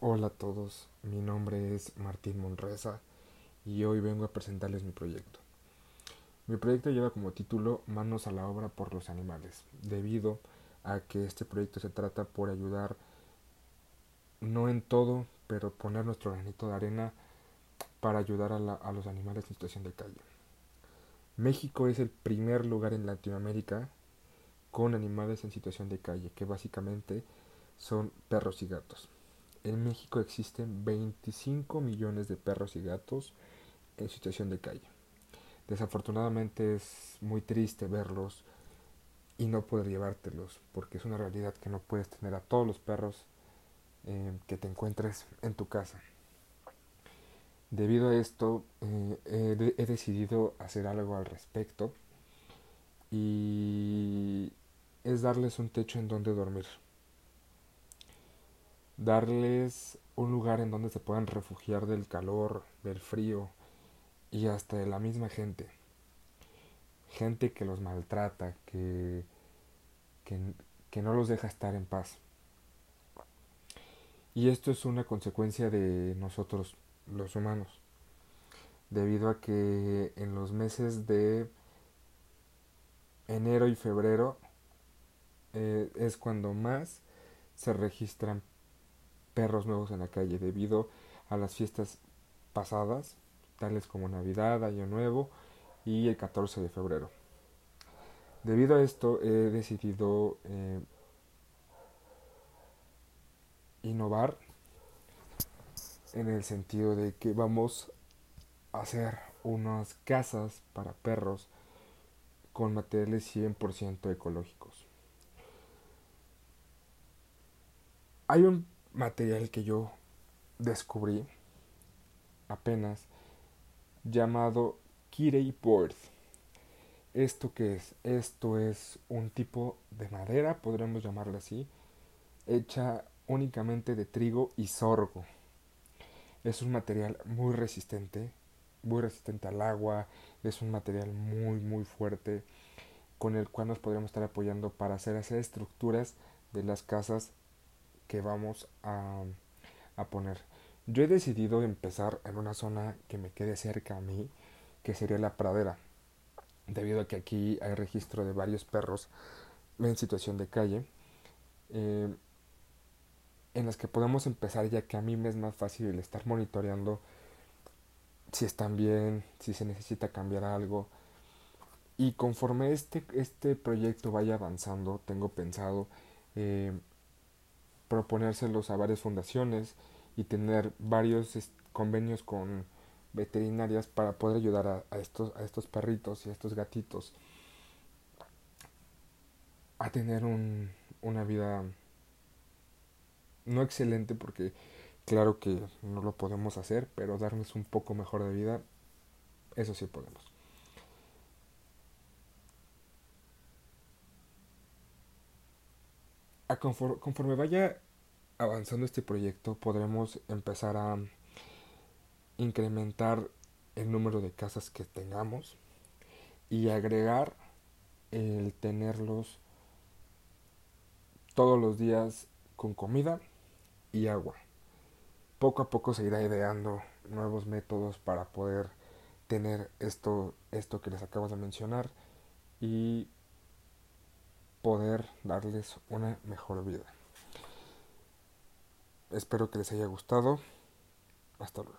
Hola a todos, mi nombre es Martín Monreza y hoy vengo a presentarles mi proyecto. Mi proyecto lleva como título Manos a la obra por los animales, debido a que este proyecto se trata por ayudar, no en todo, pero poner nuestro granito de arena para ayudar a, a los animales en situación de calle. México es el primer lugar en Latinoamérica con animales en situación de calle, que básicamente son perros y gatos. En México existen 25 millones de perros y gatos en situación de calle. Desafortunadamente es muy triste verlos y no poder llevártelos, porque es una realidad que no puedes tener a todos los perros eh, que te encuentres en tu casa. Debido a esto, eh, he, he decidido hacer algo al respecto y es darles un techo en donde dormir darles un lugar en donde se puedan refugiar del calor, del frío y hasta de la misma gente. Gente que los maltrata, que, que, no los deja estar en paz. Y esto es una consecuencia de nosotros, los humanos, debido a que en los meses de enero y febrero eh, es cuando más se registran perros nuevos en la calle debido a las fiestas pasadas, tales como Navidad, Año Nuevo y el 14 de febrero. Debido a esto he decidido eh, innovar en el sentido de que vamos a hacer unas casas para perros con materiales 100% ecológicos. Hay un material que yo descubrí apenas llamado Kirei Board. ¿Esto qué es? Esto es un tipo de madera, podríamos llamarlo así, hecha únicamente de trigo y sorgo. Es un material muy resistente, muy resistente al agua, es un material muy muy fuerte con el cual nos podríamos estar apoyando para hacer hacer estructuras de las casas que vamos a, a poner. Yo he decidido empezar en una zona que me quede cerca a mí, que sería la pradera, debido a que aquí hay registro de varios perros en situación de calle, eh, en las que podemos empezar ya que a mí me es más fácil estar monitoreando si están bien, si se necesita cambiar algo. Y conforme este, este proyecto vaya avanzando, tengo pensado eh, proponérselos a varias fundaciones y tener varios convenios con veterinarias para poder ayudar a, estos, a estos perritos y a estos gatitos a tener un, una vida no excelente porque claro que no lo podemos hacer, pero darles un poco mejor de vida, eso sí podemos. Conforme vaya avanzando este proyecto podremos empezar a incrementar el número de casas que tengamos y agregar el tenerlos todos los días con comida y agua. Poco a poco se irá ideando nuevos métodos para poder tener esto, esto que les acabo de mencionar y poder darles una mejor vida. Espero que les haya gustado. Hasta luego.